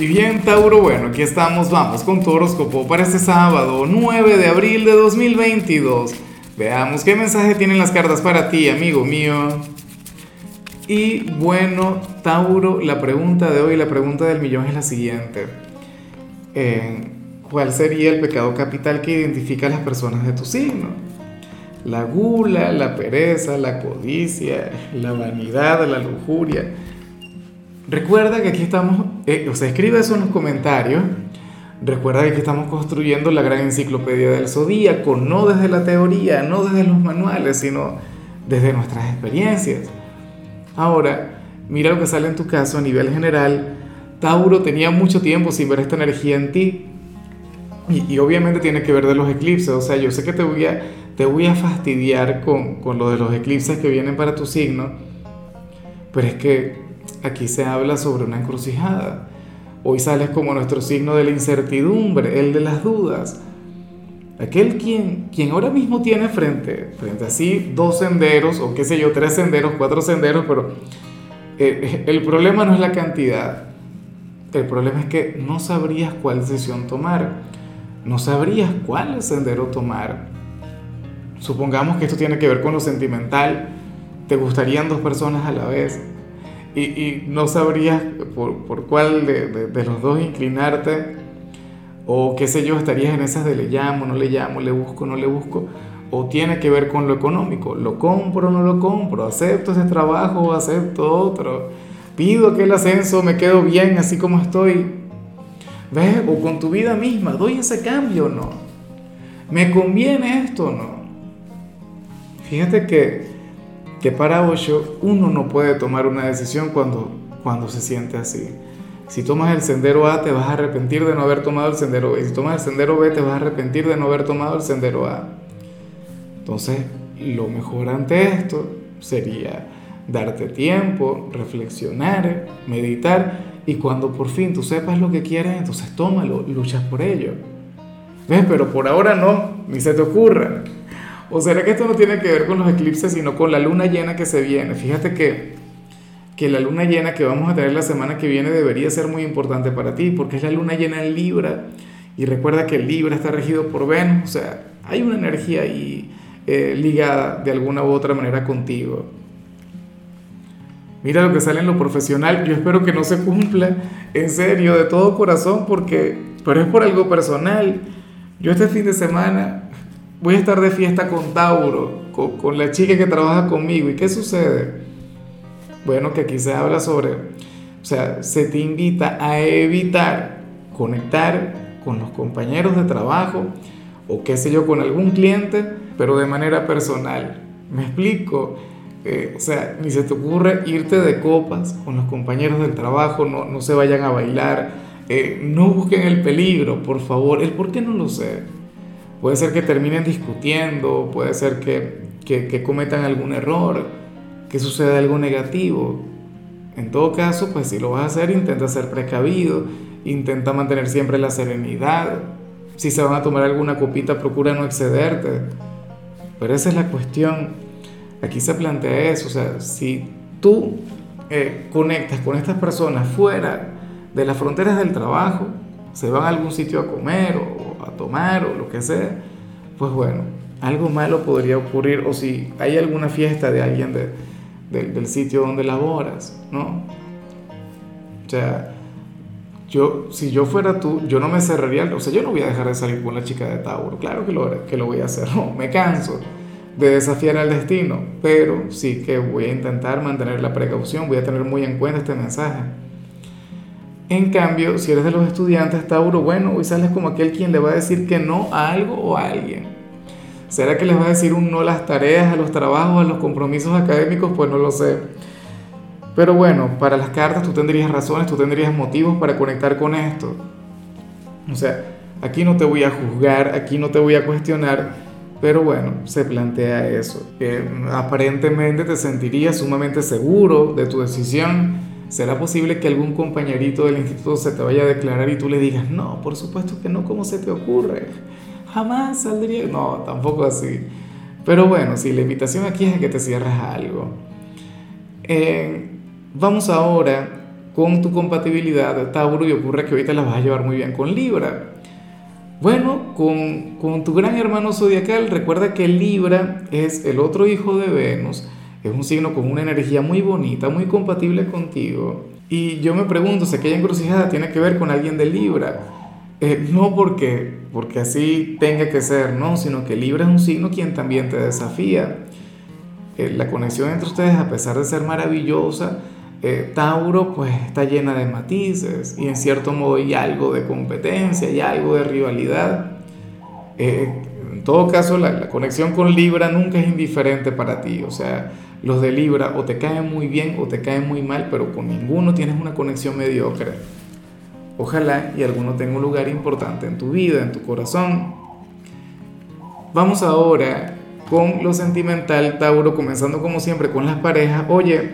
Y bien, Tauro, bueno, aquí estamos, vamos con tu horóscopo para este sábado, 9 de abril de 2022. Veamos qué mensaje tienen las cartas para ti, amigo mío. Y bueno, Tauro, la pregunta de hoy, la pregunta del millón es la siguiente. Eh, ¿Cuál sería el pecado capital que identifica a las personas de tu signo? La gula, la pereza, la codicia, la vanidad, la lujuria Recuerda que aquí estamos, eh, o sea, escribe eso en los comentarios. Recuerda que estamos construyendo la gran enciclopedia del zodíaco, no desde la teoría, no desde los manuales, sino desde nuestras experiencias. Ahora, mira lo que sale en tu caso a nivel general. Tauro tenía mucho tiempo sin ver esta energía en ti. Y, obviamente tiene que ver de los eclipses. O sea, yo sé que te voy a, te voy a fastidiar con, con lo de los eclipses que vienen para tu signo. Pero es que Aquí se habla sobre una encrucijada. Hoy sales como nuestro signo de la incertidumbre, el de las dudas. Aquel quien, quien ahora mismo tiene frente, frente a sí dos senderos, o qué sé yo, tres senderos, cuatro senderos, pero eh, el problema no es la cantidad. El problema es que no sabrías cuál decisión tomar. No sabrías cuál sendero tomar. Supongamos que esto tiene que ver con lo sentimental. Te gustarían dos personas a la vez y, no sabrías por, por cuál de, de, los dos inclinarte, o qué sé yo, estarías en esas de le llamo, no le llamo, le busco, no le busco, o tiene que ver con lo económico, lo compro, no lo compro, acepto ese trabajo acepto otro, pido que el ascenso, me quedo bien así como estoy, ¿ves? O con tu vida misma, doy ese cambio o no, me conviene esto o no. Fíjate que que para Osho uno no puede tomar una decisión cuando, cuando se siente así. Si tomas el sendero A te vas a arrepentir de no haber tomado el sendero B. Si tomas el sendero B te vas a arrepentir de no haber tomado el sendero A. Entonces, lo mejor ante esto sería darte tiempo, reflexionar, meditar y cuando por fin tú sepas lo que quieres, entonces tómalo, luchas por ello. ¿Ves? Pero por ahora no, ni se te ocurra. ¿O será que esto no tiene que ver con los eclipses, sino con la luna llena que se viene? Fíjate que, que la luna llena que vamos a tener la semana que viene debería ser muy importante para ti, porque es la luna llena en Libra. Y recuerda que Libra está regido por Venus, o sea, hay una energía ahí eh, ligada de alguna u otra manera contigo. Mira lo que sale en lo profesional, yo espero que no se cumpla, en serio, de todo corazón, porque, pero es por algo personal. Yo este fin de semana voy a estar de fiesta con Tauro, con, la chica que trabaja conmigo. ¿Y qué sucede? Bueno, que aquí se habla sobre, o sea, se te invita a evitar conectar con los compañeros de trabajo o qué sé yo, con algún cliente, pero de manera personal. ¿Me explico? Eh, o sea, ni se te ocurre irte de copas con los compañeros del trabajo, no, no se vayan a bailar, eh, no busquen el peligro, por favor. ¿El por qué no lo sé? Puede ser que terminen discutiendo, puede ser que, que, cometan algún error, que suceda algo negativo. En todo caso, pues si lo vas a hacer, intenta ser precavido, intenta mantener siempre la serenidad. Si se van a tomar alguna copita, procura no excederte. Pero esa es la cuestión. Aquí se plantea eso, o sea, si tú eh, conectas con estas personas fuera de las fronteras del trabajo, se van a algún sitio a comer a tomar o lo que sea, pues bueno, algo malo podría ocurrir o si hay alguna fiesta de alguien del sitio donde laboras, ¿no? O sea, yo, si yo fuera tú, yo no me cerraría, o sea, yo no voy a dejar de salir con la chica de Tauro, claro que lo, que lo voy a hacer, no, me canso de desafiar al destino, pero sí que voy a intentar mantener la precaución, voy a tener muy en cuenta este mensaje. En cambio, si eres de los estudiantes, Tauro, bueno, hoy sales como aquel quien le va a decir que no a algo o a alguien. ¿Será que les va a decir un no a las tareas, a los trabajos, a los compromisos académicos? Pues no lo sé. Pero bueno, para las cartas tú tendrías razones, tú tendrías motivos para conectar con esto. O sea, aquí no te voy a juzgar, aquí no te voy a cuestionar, pero bueno, se plantea eso. Que aparentemente te sentirías sumamente seguro de tu decisión ¿Será posible que algún compañerito del instituto se te vaya a declarar y tú le digas, no, por supuesto que no, ¿cómo se te ocurre? Jamás saldría. No, tampoco así. Pero bueno, si la invitación aquí es a que te cierres algo. Eh, vamos ahora con tu compatibilidad Tauro y ocurre que ahorita la vas a llevar muy bien con Libra. Bueno, con, con tu gran hermano zodiacal, recuerda que Libra es el otro hijo de Venus, es un signo con una energía muy bonita, muy compatible contigo. Y yo me pregunto si aquella encrucijada tiene que ver con alguien de Libra. Eh, no porque, porque así tenga que ser, no, sino que Libra es un signo quien también te desafía. Eh, la conexión entre ustedes, a pesar de ser maravillosa, eh, Tauro pues está llena de matices y en cierto modo hay algo de competencia, y algo de rivalidad. Eh, en todo caso, la, conexión con Libra nunca es indiferente para ti. O sea, los de Libra o te caen muy bien o te caen muy mal, pero con ninguno tienes una conexión mediocre. Ojalá y alguno tenga un lugar importante en tu vida, en tu corazón. Vamos ahora con lo sentimental, Tauro, comenzando como siempre con las parejas. Oye,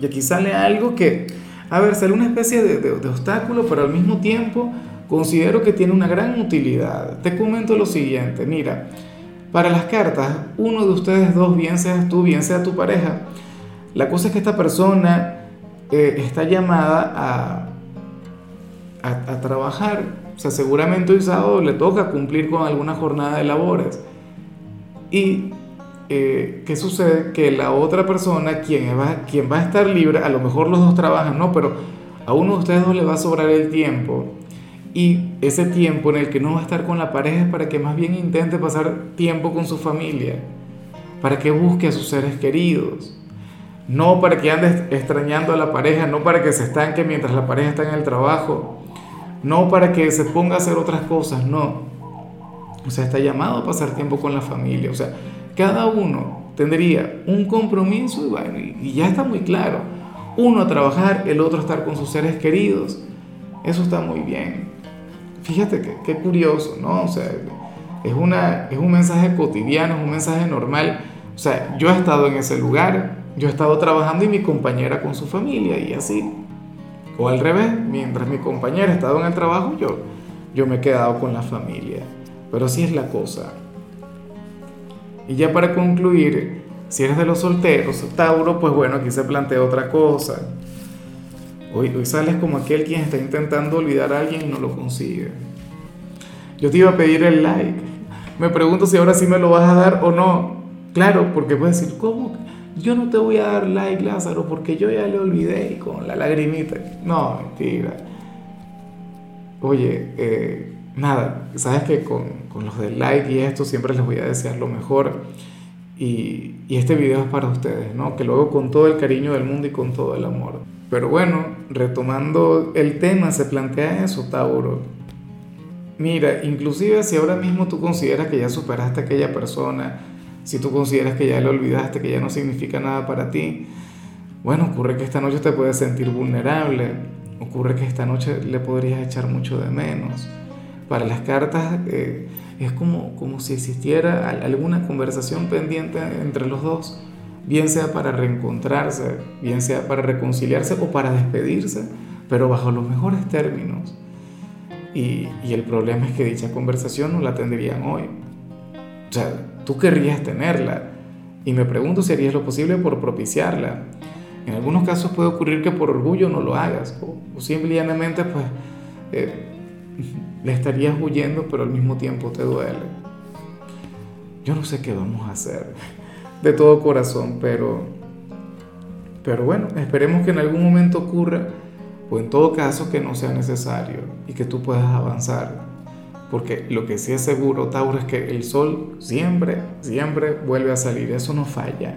y aquí sale algo que, a ver, sale una especie de, obstáculo, pero al mismo tiempo considero que tiene una gran utilidad. Te comento lo siguiente, mira, para las cartas, uno de ustedes dos, bien seas tú, bien sea tu pareja, la cosa es que esta persona eh, está llamada a, a, trabajar. O sea, seguramente hoy sábado le toca cumplir con alguna jornada de labores. Y eh, ¿qué sucede? Que la otra persona, quien va, quien va a estar libre, a lo mejor los dos trabajan, ¿no? Pero a uno de ustedes dos le va a sobrar el tiempo. Y ese tiempo en el que no va a estar con la pareja es para que más bien intente pasar tiempo con su familia, para que busque a sus seres queridos, no para que ande extrañando a la pareja, no para que se estanque mientras la pareja está en el trabajo, no para que se ponga a hacer otras cosas, no. O sea, está llamado a pasar tiempo con la familia, o sea, cada uno tendría un compromiso y y, ya está muy claro. Uno a trabajar, el otro a estar con sus seres queridos. Eso está muy bien. Fíjate que, qué curioso, ¿no? O sea, es, una, es un mensaje cotidiano, es un mensaje normal. O sea, yo he estado en ese lugar, yo he estado trabajando y mi compañera con su familia y así. O al revés, mientras mi compañera ha estado en el trabajo, yo, yo me he quedado con la familia. Pero así es la cosa. Y ya para concluir, si eres de los solteros, Tauro, pues bueno, aquí se plantea otra cosa. Hoy, hoy sales como aquel quien está intentando olvidar a alguien y no lo consigue. Yo te iba a pedir el like. Me pregunto si ahora sí me lo vas a dar o no. Claro, porque puedes decir, ¿cómo? Yo no te voy a dar like, Lázaro, porque yo ya le olvidé con la lagrimita. No, mentira. Oye, eh, nada, sabes que con, con, los del like y esto siempre les voy a desear lo mejor. Y, y, este video es para ustedes, ¿no? Que lo hago con todo el cariño del mundo y con todo el amor. Pero bueno, retomando el tema, se plantea eso, Tauro. Mira, inclusive si ahora mismo tú consideras que ya superaste a aquella persona, si tú consideras que ya le olvidaste, que ya no significa nada para ti, bueno, ocurre que esta noche te puedes sentir vulnerable, ocurre que esta noche le podrías echar mucho de menos. Para las cartas eh, es como, como si existiera alguna conversación pendiente entre los dos, bien sea para reencontrarse, bien sea para reconciliarse o para despedirse, pero bajo los mejores términos. Y, el problema es que dicha conversación no la tendrían hoy. O sea, tú querrías tenerla y me pregunto si harías lo posible por propiciarla. En algunos casos puede ocurrir que por orgullo no lo hagas o, o simplemente pues... Eh, le estarías huyendo, pero al mismo tiempo te duele. Yo no sé qué vamos a hacer de todo corazón, pero, pero bueno, esperemos que en algún momento ocurra, o en todo caso que no sea necesario y que tú puedas avanzar. Porque lo que sí es seguro, Tauro, es que el sol siempre, siempre vuelve a salir, eso no falla.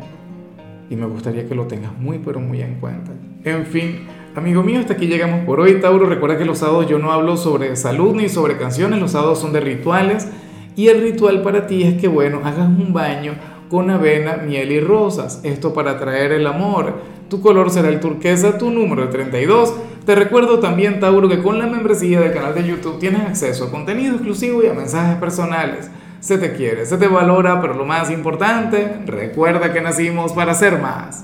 Y me gustaría que lo tengas muy, pero muy en cuenta. En fin, Amigo mío, hasta aquí llegamos por hoy, Tauro. Recuerda que los sábados yo no hablo sobre salud ni sobre canciones, los sábados son de rituales. Y el ritual para ti es que, bueno, hagas un baño con avena, miel y rosas. Esto para atraer el amor. Tu color será el turquesa, tu número el 32. Te recuerdo también, Tauro, que con la membresía del canal de YouTube tienes acceso a contenido exclusivo y a mensajes personales. Se te quiere, se te valora, pero lo más importante, recuerda que nacimos para ser más.